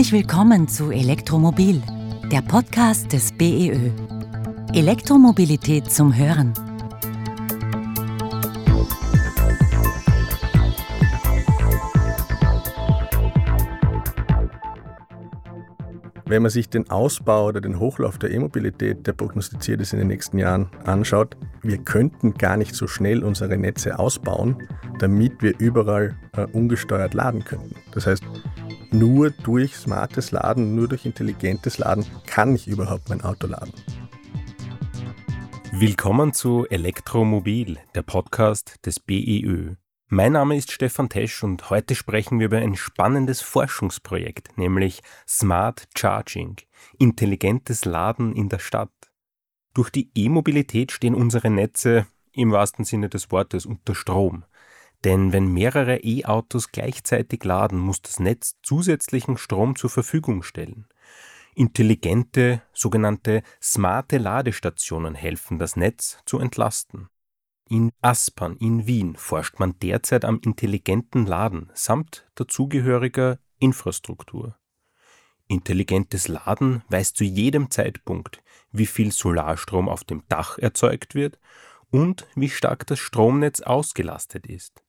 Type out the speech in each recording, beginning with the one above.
Herzlich willkommen zu Elektromobil, der Podcast des BEÖ. Elektromobilität zum Hören. Wenn man sich den Ausbau oder den Hochlauf der E-Mobilität, der prognostiziert ist in den nächsten Jahren, anschaut, wir könnten gar nicht so schnell unsere Netze ausbauen, damit wir überall äh, ungesteuert laden könnten. Das heißt, nur durch smartes Laden, nur durch intelligentes Laden kann ich überhaupt mein Auto laden. Willkommen zu Elektromobil, der Podcast des BEÖ. Mein Name ist Stefan Tesch und heute sprechen wir über ein spannendes Forschungsprojekt, nämlich Smart Charging, intelligentes Laden in der Stadt. Durch die E-Mobilität stehen unsere Netze im wahrsten Sinne des Wortes unter Strom. Denn wenn mehrere E-Autos gleichzeitig laden, muss das Netz zusätzlichen Strom zur Verfügung stellen. Intelligente, sogenannte smarte Ladestationen helfen, das Netz zu entlasten. In Aspern in Wien forscht man derzeit am intelligenten Laden samt dazugehöriger Infrastruktur. Intelligentes Laden weiß zu jedem Zeitpunkt, wie viel Solarstrom auf dem Dach erzeugt wird und wie stark das Stromnetz ausgelastet ist.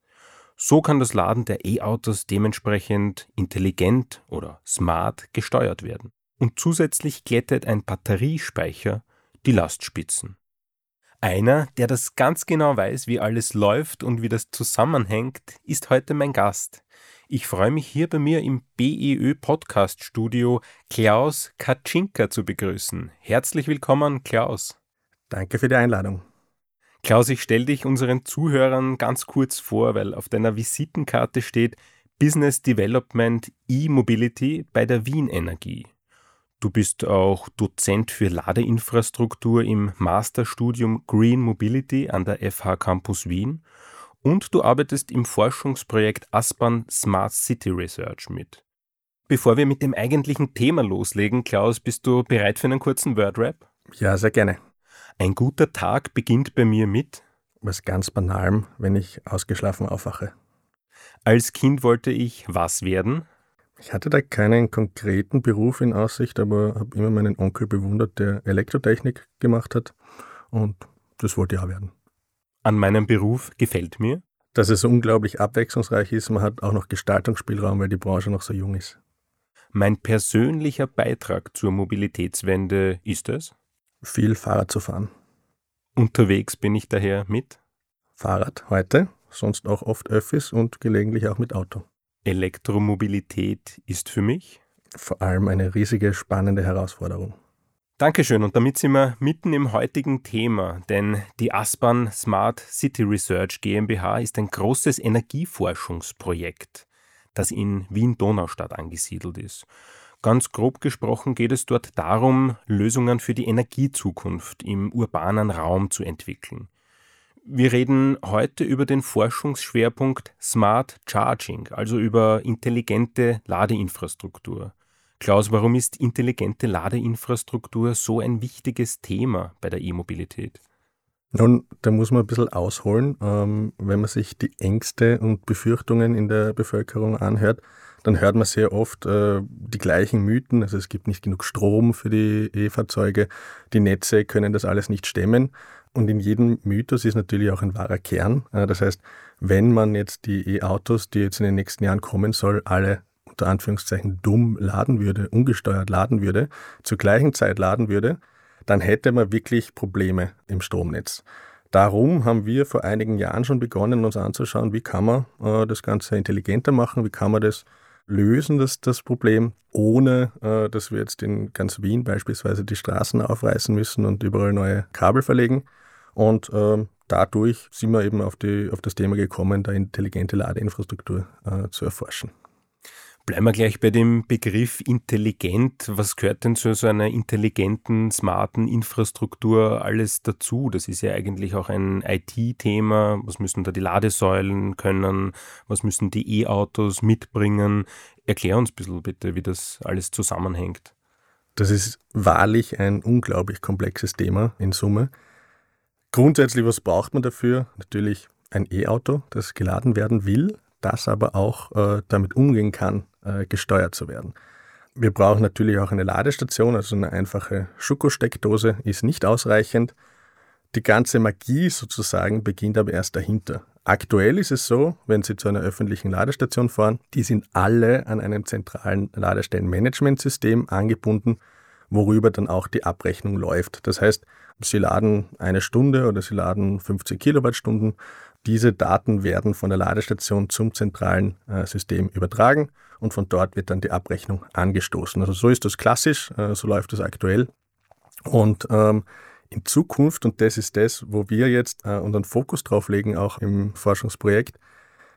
So kann das Laden der E-Autos dementsprechend intelligent oder smart gesteuert werden. Und zusätzlich glättet ein Batteriespeicher die Lastspitzen. Einer, der das ganz genau weiß, wie alles läuft und wie das zusammenhängt, ist heute mein Gast. Ich freue mich hier bei mir im BEÖ Podcast Studio Klaus Kaczynka zu begrüßen. Herzlich willkommen, Klaus. Danke für die Einladung. Klaus, ich stelle dich unseren Zuhörern ganz kurz vor, weil auf deiner Visitenkarte steht Business Development E-Mobility bei der Wien Energie. Du bist auch Dozent für Ladeinfrastruktur im Masterstudium Green Mobility an der FH Campus Wien und du arbeitest im Forschungsprojekt Aspan Smart City Research mit. Bevor wir mit dem eigentlichen Thema loslegen, Klaus, bist du bereit für einen kurzen Wordrap? Ja, sehr gerne. Ein guter Tag beginnt bei mir mit was ganz Banalem, wenn ich ausgeschlafen aufwache. Als Kind wollte ich was werden? Ich hatte da keinen konkreten Beruf in Aussicht, aber habe immer meinen Onkel bewundert, der Elektrotechnik gemacht hat. Und das wollte ich auch werden. An meinem Beruf gefällt mir? Dass es unglaublich abwechslungsreich ist. Man hat auch noch Gestaltungsspielraum, weil die Branche noch so jung ist. Mein persönlicher Beitrag zur Mobilitätswende ist es? Viel Fahrrad zu fahren. Unterwegs bin ich daher mit? Fahrrad heute, sonst auch oft Öffis und gelegentlich auch mit Auto. Elektromobilität ist für mich? Vor allem eine riesige, spannende Herausforderung. Dankeschön und damit sind wir mitten im heutigen Thema, denn die Aspan Smart City Research GmbH ist ein großes Energieforschungsprojekt, das in Wien-Donaustadt angesiedelt ist. Ganz grob gesprochen geht es dort darum, Lösungen für die Energiezukunft im urbanen Raum zu entwickeln. Wir reden heute über den Forschungsschwerpunkt Smart Charging, also über intelligente Ladeinfrastruktur. Klaus, warum ist intelligente Ladeinfrastruktur so ein wichtiges Thema bei der E-Mobilität? Nun, da muss man ein bisschen ausholen. Ähm, wenn man sich die Ängste und Befürchtungen in der Bevölkerung anhört, dann hört man sehr oft äh, die gleichen Mythen. Also es gibt nicht genug Strom für die E-Fahrzeuge, die Netze können das alles nicht stemmen. Und in jedem Mythos ist natürlich auch ein wahrer Kern. Äh, das heißt, wenn man jetzt die E-Autos, die jetzt in den nächsten Jahren kommen soll, alle unter Anführungszeichen dumm laden würde, ungesteuert laden würde, zur gleichen Zeit laden würde, dann hätte man wirklich Probleme im Stromnetz. Darum haben wir vor einigen Jahren schon begonnen, uns anzuschauen, wie kann man äh, das Ganze intelligenter machen, wie kann man das lösen, das, das Problem, ohne äh, dass wir jetzt in ganz Wien beispielsweise die Straßen aufreißen müssen und überall neue Kabel verlegen. Und ähm, dadurch sind wir eben auf, die, auf das Thema gekommen, da intelligente Ladeinfrastruktur äh, zu erforschen. Bleiben wir gleich bei dem Begriff intelligent. Was gehört denn zu so einer intelligenten, smarten Infrastruktur alles dazu? Das ist ja eigentlich auch ein IT-Thema. Was müssen da die Ladesäulen können? Was müssen die E-Autos mitbringen? Erklär uns ein bisschen bitte, wie das alles zusammenhängt. Das ist wahrlich ein unglaublich komplexes Thema in Summe. Grundsätzlich, was braucht man dafür? Natürlich ein E-Auto, das geladen werden will, das aber auch äh, damit umgehen kann, äh, gesteuert zu werden. Wir brauchen natürlich auch eine Ladestation, also eine einfache Schokosteckdose ist nicht ausreichend. Die ganze Magie sozusagen beginnt aber erst dahinter. Aktuell ist es so, wenn Sie zu einer öffentlichen Ladestation fahren, die sind alle an einem zentralen Ladestellenmanagementsystem angebunden, worüber dann auch die Abrechnung läuft. Das heißt, Sie laden eine Stunde oder Sie laden 50 Kilowattstunden. Diese Daten werden von der Ladestation zum zentralen äh, System übertragen und von dort wird dann die Abrechnung angestoßen. Also so ist das klassisch, äh, so läuft das aktuell. Und ähm, in Zukunft, und das ist das, wo wir jetzt äh, unseren Fokus drauf legen, auch im Forschungsprojekt,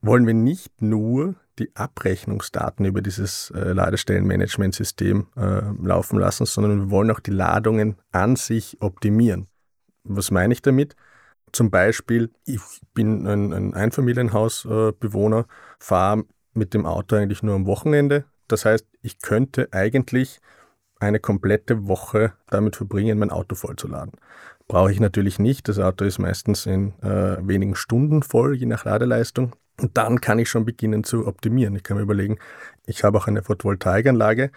wollen wir nicht nur die Abrechnungsdaten über dieses äh, Ladestellenmanagementsystem äh, laufen lassen, sondern wir wollen auch die Ladungen an sich optimieren. Was meine ich damit? Zum Beispiel, ich bin ein, ein Einfamilienhausbewohner, fahre mit dem Auto eigentlich nur am Wochenende. Das heißt, ich könnte eigentlich eine komplette Woche damit verbringen, mein Auto vollzuladen. Brauche ich natürlich nicht. Das Auto ist meistens in äh, wenigen Stunden voll, je nach Ladeleistung. Und dann kann ich schon beginnen zu optimieren. Ich kann mir überlegen, ich habe auch eine Photovoltaikanlage.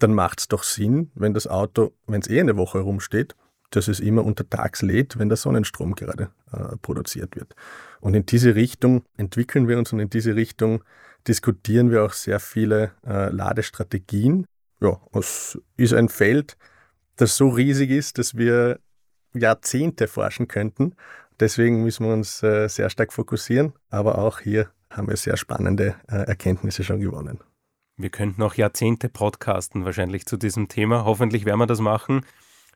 Dann macht es doch Sinn, wenn das Auto, wenn es eh eine Woche rumsteht, dass es immer untertags lädt, wenn der Sonnenstrom gerade äh, produziert wird. Und in diese Richtung entwickeln wir uns und in diese Richtung diskutieren wir auch sehr viele äh, Ladestrategien, ja, es ist ein Feld, das so riesig ist, dass wir Jahrzehnte forschen könnten. Deswegen müssen wir uns äh, sehr stark fokussieren, aber auch hier haben wir sehr spannende äh, Erkenntnisse schon gewonnen. Wir könnten auch Jahrzehnte podcasten wahrscheinlich zu diesem Thema. Hoffentlich werden wir das machen.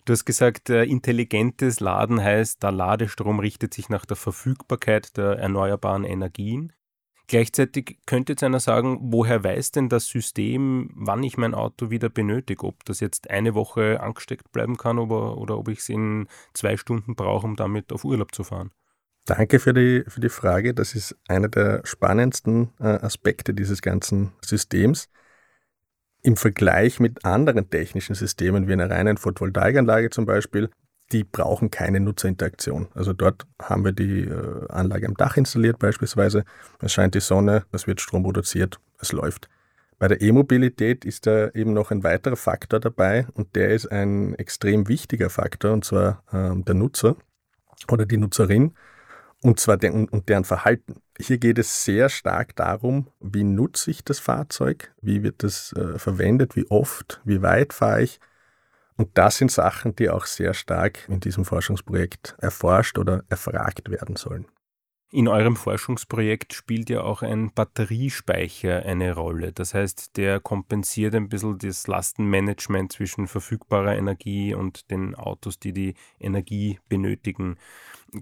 Du hast gesagt, äh, intelligentes Laden heißt, der Ladestrom richtet sich nach der Verfügbarkeit der erneuerbaren Energien. Gleichzeitig könnte jetzt einer sagen, woher weiß denn das System, wann ich mein Auto wieder benötige? Ob das jetzt eine Woche angesteckt bleiben kann oder, oder ob ich es in zwei Stunden brauche, um damit auf Urlaub zu fahren? Danke für die, für die Frage. Das ist einer der spannendsten äh, Aspekte dieses ganzen Systems. Im Vergleich mit anderen technischen Systemen wie einer reinen Photovoltaikanlage zum Beispiel die brauchen keine Nutzerinteraktion. Also dort haben wir die äh, Anlage am Dach installiert beispielsweise. Es scheint die Sonne, es wird Strom produziert, es läuft. Bei der E-Mobilität ist da eben noch ein weiterer Faktor dabei und der ist ein extrem wichtiger Faktor und zwar ähm, der Nutzer oder die Nutzerin und zwar der, und deren Verhalten. Hier geht es sehr stark darum, wie nutze ich das Fahrzeug, wie wird das äh, verwendet, wie oft, wie weit fahre ich und das sind Sachen, die auch sehr stark in diesem Forschungsprojekt erforscht oder erfragt werden sollen. In eurem Forschungsprojekt spielt ja auch ein Batteriespeicher eine Rolle. Das heißt, der kompensiert ein bisschen das Lastenmanagement zwischen verfügbarer Energie und den Autos, die die Energie benötigen.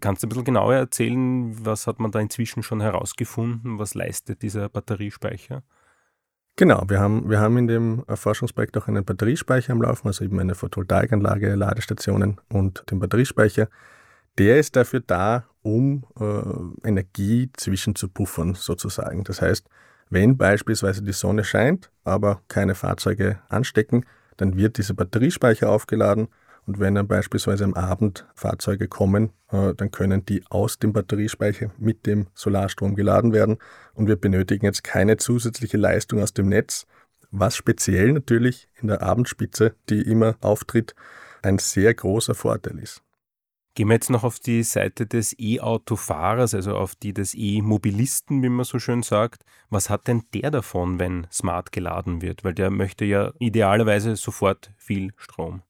Kannst du ein bisschen genauer erzählen, was hat man da inzwischen schon herausgefunden? Was leistet dieser Batteriespeicher? Genau, wir haben, wir haben in dem Forschungsprojekt auch einen Batteriespeicher am Laufen, also eben eine Photovoltaikanlage, Ladestationen und den Batteriespeicher. Der ist dafür da, um äh, Energie zwischen zu puffern, sozusagen. Das heißt, wenn beispielsweise die Sonne scheint, aber keine Fahrzeuge anstecken, dann wird dieser Batteriespeicher aufgeladen und wenn dann beispielsweise am Abend Fahrzeuge kommen, äh, dann können die aus dem Batteriespeicher mit dem Solarstrom geladen werden. Und wir benötigen jetzt keine zusätzliche Leistung aus dem Netz, was speziell natürlich in der Abendspitze, die immer auftritt, ein sehr großer Vorteil ist. Gehen wir jetzt noch auf die Seite des E-Autofahrers, also auf die des E-Mobilisten, wie man so schön sagt. Was hat denn der davon, wenn smart geladen wird? Weil der möchte ja idealerweise sofort viel Strom.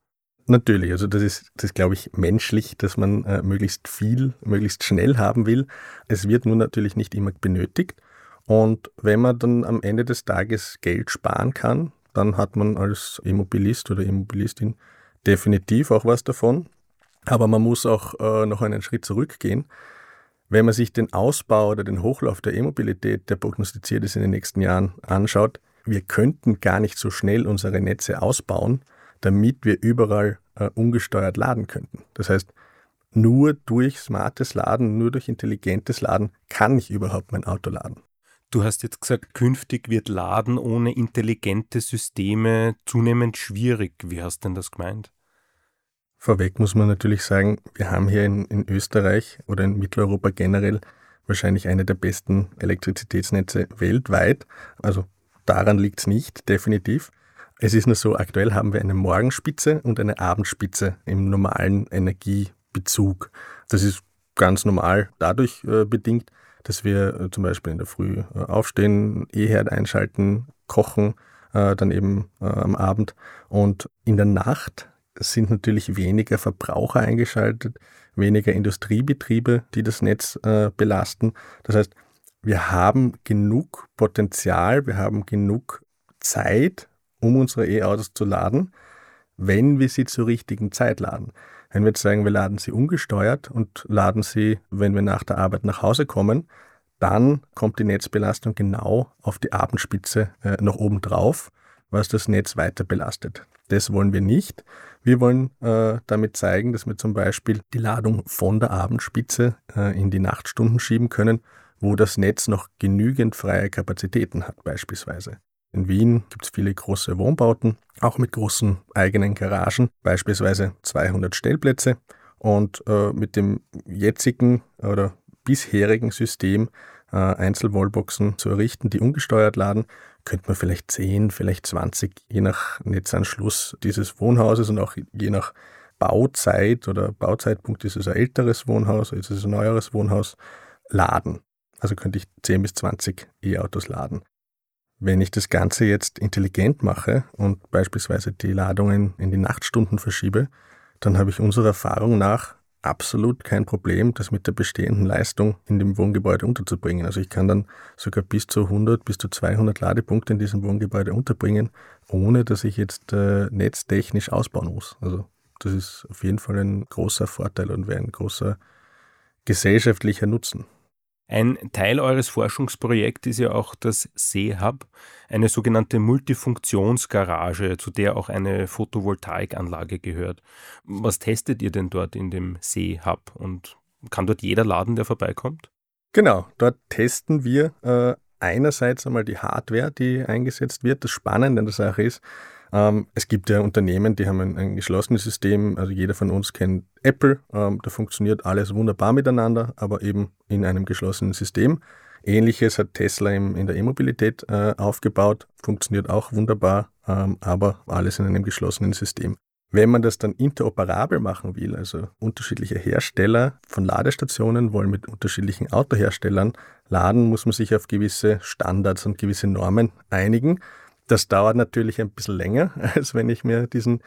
Natürlich, also das ist, das glaube ich, menschlich, dass man äh, möglichst viel, möglichst schnell haben will. Es wird nur natürlich nicht immer benötigt. Und wenn man dann am Ende des Tages Geld sparen kann, dann hat man als Immobilist oder Immobilistin definitiv auch was davon. Aber man muss auch äh, noch einen Schritt zurückgehen. Wenn man sich den Ausbau oder den Hochlauf der E-Mobilität, der prognostiziert ist in den nächsten Jahren, anschaut, wir könnten gar nicht so schnell unsere Netze ausbauen, damit wir überall äh, ungesteuert laden könnten. Das heißt, nur durch smartes Laden, nur durch intelligentes Laden kann ich überhaupt mein Auto laden. Du hast jetzt gesagt, künftig wird Laden ohne intelligente Systeme zunehmend schwierig. Wie hast denn das gemeint? Vorweg muss man natürlich sagen, wir haben hier in, in Österreich oder in Mitteleuropa generell wahrscheinlich eine der besten Elektrizitätsnetze weltweit. Also daran liegt es nicht, definitiv. Es ist nur so, aktuell haben wir eine Morgenspitze und eine Abendspitze im normalen Energiebezug. Das ist ganz normal dadurch äh, bedingt, dass wir äh, zum Beispiel in der Früh äh, aufstehen, E-Herd einschalten, kochen, äh, dann eben äh, am Abend. Und in der Nacht sind natürlich weniger Verbraucher eingeschaltet, weniger Industriebetriebe, die das Netz äh, belasten. Das heißt, wir haben genug Potenzial, wir haben genug Zeit, um unsere E-Autos zu laden, wenn wir sie zur richtigen Zeit laden. Wenn wir jetzt sagen, wir laden sie ungesteuert und laden sie, wenn wir nach der Arbeit nach Hause kommen, dann kommt die Netzbelastung genau auf die Abendspitze äh, nach oben drauf, was das Netz weiter belastet. Das wollen wir nicht. Wir wollen äh, damit zeigen, dass wir zum Beispiel die Ladung von der Abendspitze äh, in die Nachtstunden schieben können, wo das Netz noch genügend freie Kapazitäten hat beispielsweise. In Wien gibt es viele große Wohnbauten, auch mit großen eigenen Garagen, beispielsweise 200 Stellplätze. Und äh, mit dem jetzigen oder bisherigen System, äh, Einzelwallboxen zu errichten, die ungesteuert laden, könnte man vielleicht 10, vielleicht 20, je nach Netzanschluss dieses Wohnhauses und auch je nach Bauzeit oder Bauzeitpunkt ist es ein älteres Wohnhaus, ist es ein neueres Wohnhaus, laden. Also könnte ich 10 bis 20 E-Autos laden. Wenn ich das Ganze jetzt intelligent mache und beispielsweise die Ladungen in die Nachtstunden verschiebe, dann habe ich unserer Erfahrung nach absolut kein Problem, das mit der bestehenden Leistung in dem Wohngebäude unterzubringen. Also ich kann dann sogar bis zu 100, bis zu 200 Ladepunkte in diesem Wohngebäude unterbringen, ohne dass ich jetzt äh, netztechnisch ausbauen muss. Also das ist auf jeden Fall ein großer Vorteil und wäre ein großer gesellschaftlicher Nutzen. Ein Teil eures Forschungsprojekts ist ja auch das Seehub, eine sogenannte Multifunktionsgarage, zu der auch eine Photovoltaikanlage gehört. Was testet ihr denn dort in dem Seehub und kann dort jeder laden, der vorbeikommt? Genau, dort testen wir äh, einerseits einmal die Hardware, die eingesetzt wird. Das Spannende an der Sache ist, ähm, es gibt ja Unternehmen, die haben ein, ein, geschlossenes System. Also jeder von uns kennt Apple. Ähm, da funktioniert alles wunderbar miteinander, aber eben in einem geschlossenen System. Ähnliches hat Tesla im, in der E-Mobilität äh, aufgebaut, funktioniert auch wunderbar, ähm, aber alles in einem geschlossenen System. Wenn man das dann interoperabel machen will, also unterschiedliche Hersteller von Ladestationen wollen mit unterschiedlichen Autoherstellern laden, muss man sich auf gewisse Standards und gewisse Normen einigen. Das dauert natürlich ein bisschen länger, als wenn ich mir diesen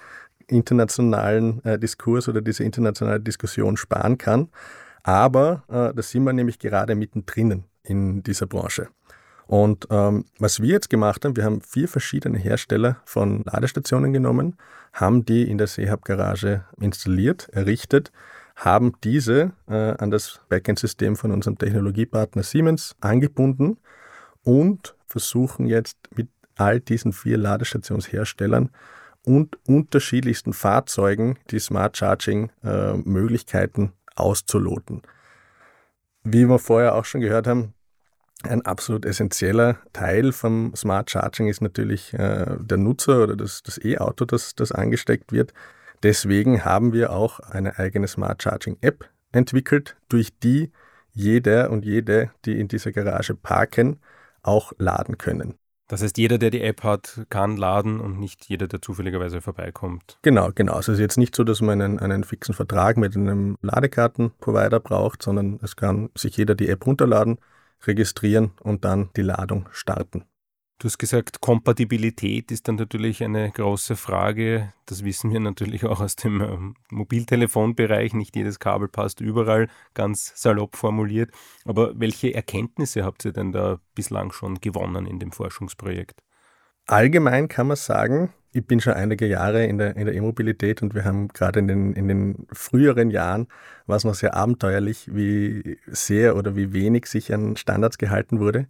internationalen äh, Diskurs oder diese internationale Diskussion sparen kann. Aber äh, da sind wir nämlich gerade mittendrin in dieser Branche. Und ähm, was wir jetzt gemacht haben, wir haben vier verschiedene Hersteller von Ladestationen genommen, haben die in der Seehub-Garage installiert, errichtet, haben diese äh, an das Backend-System von unserem Technologiepartner Siemens angebunden und versuchen jetzt mit all diesen vier Ladestationsherstellern und unterschiedlichsten Fahrzeugen die Smart Charging äh, auszuloten. Wie wir vorher auch schon gehört haben, ein absolut essentieller Teil vom Smart Charging ist natürlich äh, der Nutzer oder das, das E-Auto, das, das angesteckt wird. Deswegen haben wir auch eine eigene Smart Charging App entwickelt, durch die jeder und jede, die in dieser Garage parken, auch laden können. Das heißt, jeder, der die App hat, kann laden und nicht jeder, der zufälligerweise vorbeikommt. Genau, genau. Also es ist jetzt nicht so, dass man einen, einen fixen Vertrag mit einem Ladekartenprovider braucht, sondern es kann sich jeder die App runterladen, registrieren und dann die Ladung starten. Du hast gesagt, Kompatibilität ist dann natürlich eine große Frage. Das wissen wir natürlich auch aus dem ähm, Mobiltelefonbereich. Nicht jedes Kabel passt überall, ganz salopp formuliert. Aber welche Erkenntnisse habt ihr denn da bislang schon gewonnen in dem Forschungsprojekt? Allgemein kann man sagen, ich bin schon einige Jahre in der in der E-Mobilität und wir haben gerade in den, in den früheren Jahren war es noch sehr abenteuerlich, wie sehr oder wie wenig sich an Standards gehalten wurde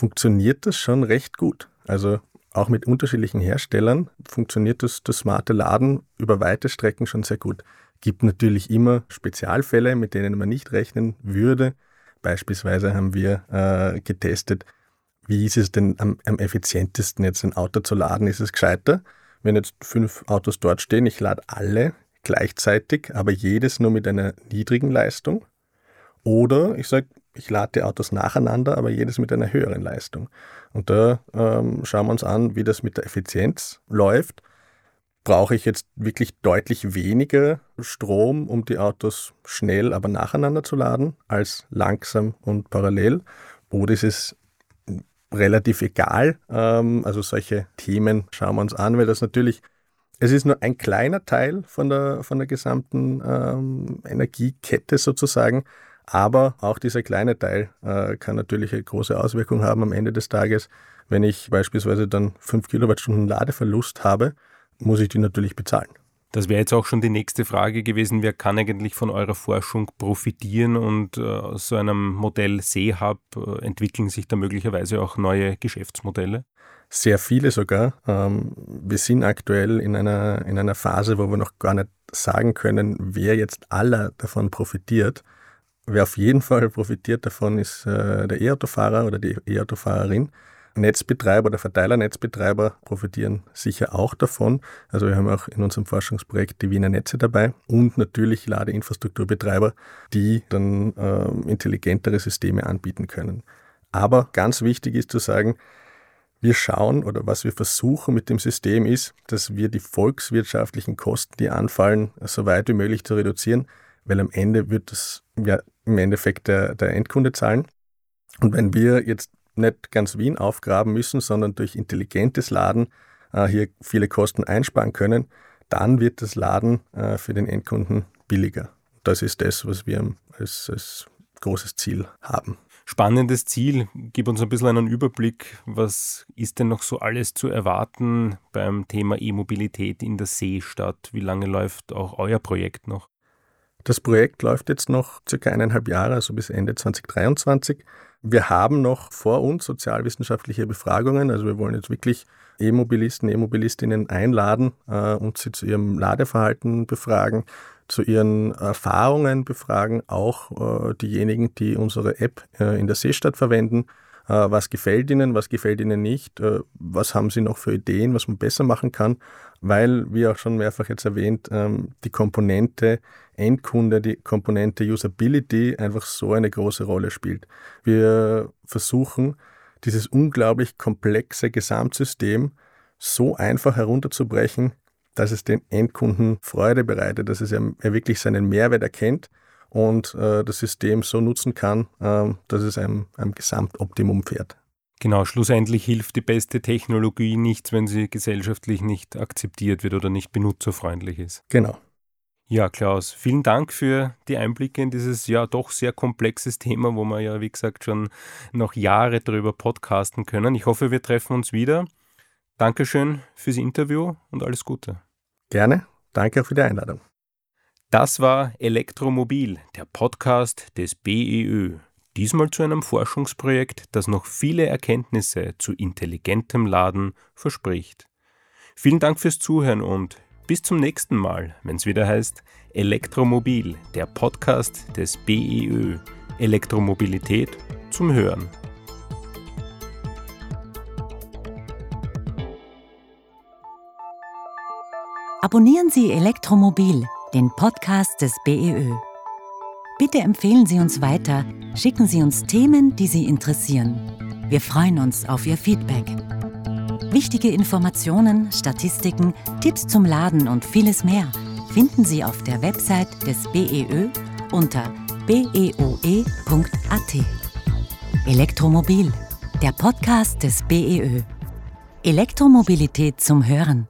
funktioniert das schon recht gut. Also auch mit unterschiedlichen Herstellern funktioniert das, das smarte Laden über weite Strecken schon sehr gut. Gibt natürlich immer Spezialfälle, mit denen man nicht rechnen würde. Beispielsweise haben wir äh, getestet, wie ist es denn am, am effizientesten, jetzt ein Auto zu laden? Ist es gescheiter, wenn jetzt fünf Autos dort stehen, ich lade alle gleichzeitig, aber jedes nur mit einer niedrigen Leistung? Oder ich sage, ich lade die Autos nacheinander, aber jedes mit einer höheren Leistung. Und da ähm, schauen wir uns an, wie das mit der Effizienz läuft. Brauche ich jetzt wirklich deutlich weniger Strom, um die Autos schnell, aber nacheinander zu laden, als langsam und parallel? Oder ist es relativ egal? Ähm, also solche Themen schauen wir uns an, weil das natürlich es ist nur ein kleiner Teil von der, von der gesamten ähm, Energiekette sozusagen, aber auch dieser kleine Teil äh, kann natürlich eine große Auswirkung haben am Ende des Tages. Wenn ich beispielsweise dann 5 Kilowattstunden Ladeverlust habe, muss ich die natürlich bezahlen. Das wäre jetzt auch schon die nächste Frage gewesen. Wer kann eigentlich von eurer Forschung profitieren und äh, aus so einem Modell Seehub äh, entwickeln sich da möglicherweise auch neue Geschäftsmodelle? Sehr viele sogar. Ähm, wir sind aktuell in einer, in einer Phase, wo wir noch gar nicht sagen können, wer jetzt aller davon profitiert. Wer auf jeden Fall profitiert davon, ist äh, der E-Autofahrer oder die E-Autofahrerin. Netzbetreiber oder Verteilernetzbetreiber profitieren sicher auch davon. Also wir haben auch in unserem Forschungsprojekt die Wiener Netze dabei und natürlich Ladeinfrastrukturbetreiber, die dann äh, intelligentere Systeme anbieten können. Aber ganz wichtig ist zu sagen, wir schauen oder was wir versuchen mit dem System ist, dass wir die volkswirtschaftlichen Kosten, die anfallen, so weit wie möglich zu reduzieren, weil am Ende wird das ja im Endeffekt der, der Endkunde zahlen. Und wenn wir jetzt nicht ganz Wien aufgraben müssen, sondern durch intelligentes Laden äh, hier viele Kosten einsparen können, dann wird das Laden äh, für den Endkunden billiger. Das ist das, was wir als, als großes Ziel haben. Spannendes Ziel. Gib uns ein bisschen einen Überblick. Was ist denn noch so alles zu erwarten beim Thema E-Mobilität in der Seestadt? Wie lange läuft auch euer Projekt noch? Das Projekt läuft jetzt noch circa eineinhalb Jahre, also bis Ende 2023. Wir haben noch vor uns sozialwissenschaftliche Befragungen. Also wir wollen jetzt wirklich E-Mobilisten, E-Mobilistinnen einladen äh, und sie zu ihrem Ladeverhalten befragen, zu ihren Erfahrungen befragen, auch äh, diejenigen, die unsere App äh, in der Seestadt verwenden. Äh, was gefällt ihnen, was gefällt ihnen nicht, äh, was haben sie noch für Ideen, was man besser machen kann, weil, wie auch schon mehrfach jetzt erwähnt, ähm, die Komponente Endkunde, die Komponente Usability einfach so eine große Rolle spielt. Wir versuchen, dieses unglaublich komplexe Gesamtsystem so einfach herunterzubrechen, dass es den Endkunden Freude bereitet, dass es er wirklich seinen Mehrwert erkennt und äh, das System so nutzen kann, äh, dass es einem, einem Gesamtoptimum fährt. Genau, schlussendlich hilft die beste Technologie nichts, wenn sie gesellschaftlich nicht akzeptiert wird oder nicht benutzerfreundlich ist. Genau. Ja, Klaus, vielen Dank für die Einblicke in dieses ja doch sehr komplexes Thema, wo wir ja, wie gesagt, schon noch Jahre darüber podcasten können. Ich hoffe, wir treffen uns wieder. Dankeschön fürs Interview und alles Gute. Gerne. Danke auch für die Einladung. Das war Elektromobil, der Podcast des BEÖ. Diesmal zu einem Forschungsprojekt, das noch viele Erkenntnisse zu intelligentem Laden verspricht. Vielen Dank fürs Zuhören und bis zum nächsten Mal, wenn es wieder heißt Elektromobil, der Podcast des BEÖ. Elektromobilität zum Hören. Abonnieren Sie Elektromobil, den Podcast des BEÖ. Bitte empfehlen Sie uns weiter, schicken Sie uns Themen, die Sie interessieren. Wir freuen uns auf Ihr Feedback. Wichtige Informationen, Statistiken, Tipps zum Laden und vieles mehr finden Sie auf der Website des BEÖ unter beoe.at. Elektromobil, der Podcast des BEÖ. Elektromobilität zum Hören.